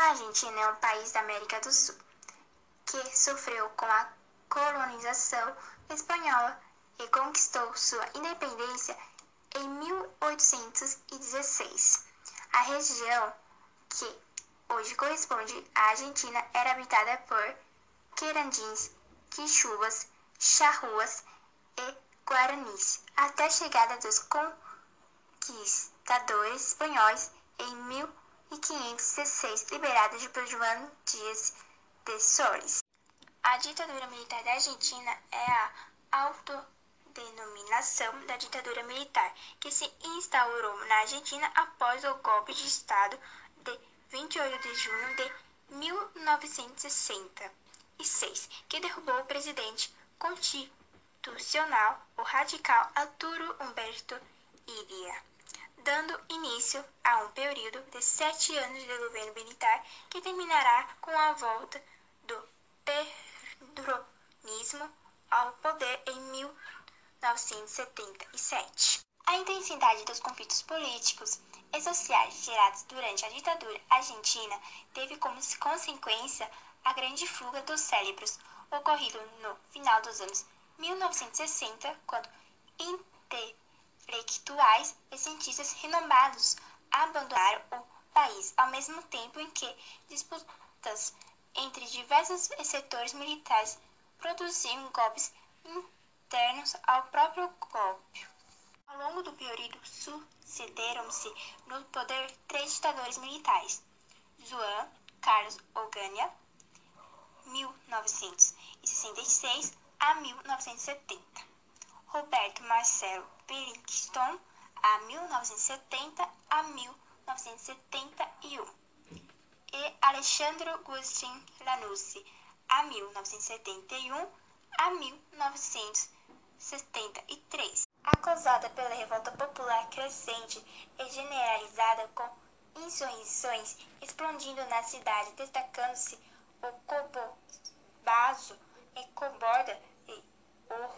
A Argentina é um país da América do Sul que sofreu com a colonização espanhola e conquistou sua independência em 1816. A região que hoje corresponde à Argentina era habitada por querandins, quichuas, charruas e guaranis, até a chegada dos conquistadores espanhóis em 1516, liberados por João Dias de Soares. A ditadura militar da Argentina é a autodenominação da ditadura militar que se instaurou na Argentina após o golpe de Estado de 28 de junho de 1966, que derrubou o presidente constitucional, o radical Arturo Humberto Ilha, dando início a um período de sete anos de governo militar que terminará com a volta do peronismo ao poder em 1977. A intensidade dos conflitos políticos e sociais gerados durante a ditadura argentina teve como consequência a grande fuga dos cérebros, ocorrido no final dos anos 1960, quando intelectuais e cientistas renomados abandonaram o país, ao mesmo tempo em que disputas entre diversos setores militares produziam golpes internos ao próprio golpe. Ao longo do período, sucederam-se no poder três ditadores militares: Juan Carlos Onganía, 1966 a 1970, Roberto Marcelo Billingstone, a 1970 a 1971, e Alexandre Gustin Lanusse, a 1971 a 1973 acusada pela revolta popular crescente e generalizada com insurreições explodindo na cidade, destacando-se o Cobobazo e Coborda e o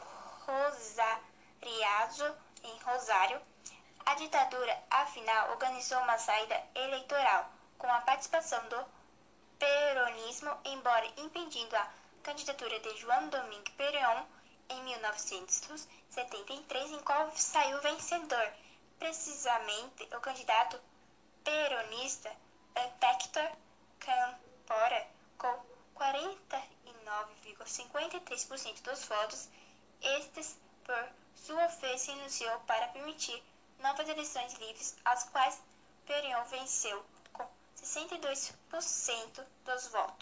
Rosariazo em Rosário, a ditadura, afinal, organizou uma saída eleitoral com a participação do peronismo, embora impedindo a candidatura de João Domingo Perón em 1973, em qual saiu vencedor, precisamente o candidato peronista Hector Campora, com 49,53% dos votos. Estes, por sua se anunciou para permitir novas eleições livres, as quais Perón venceu com 62% dos votos.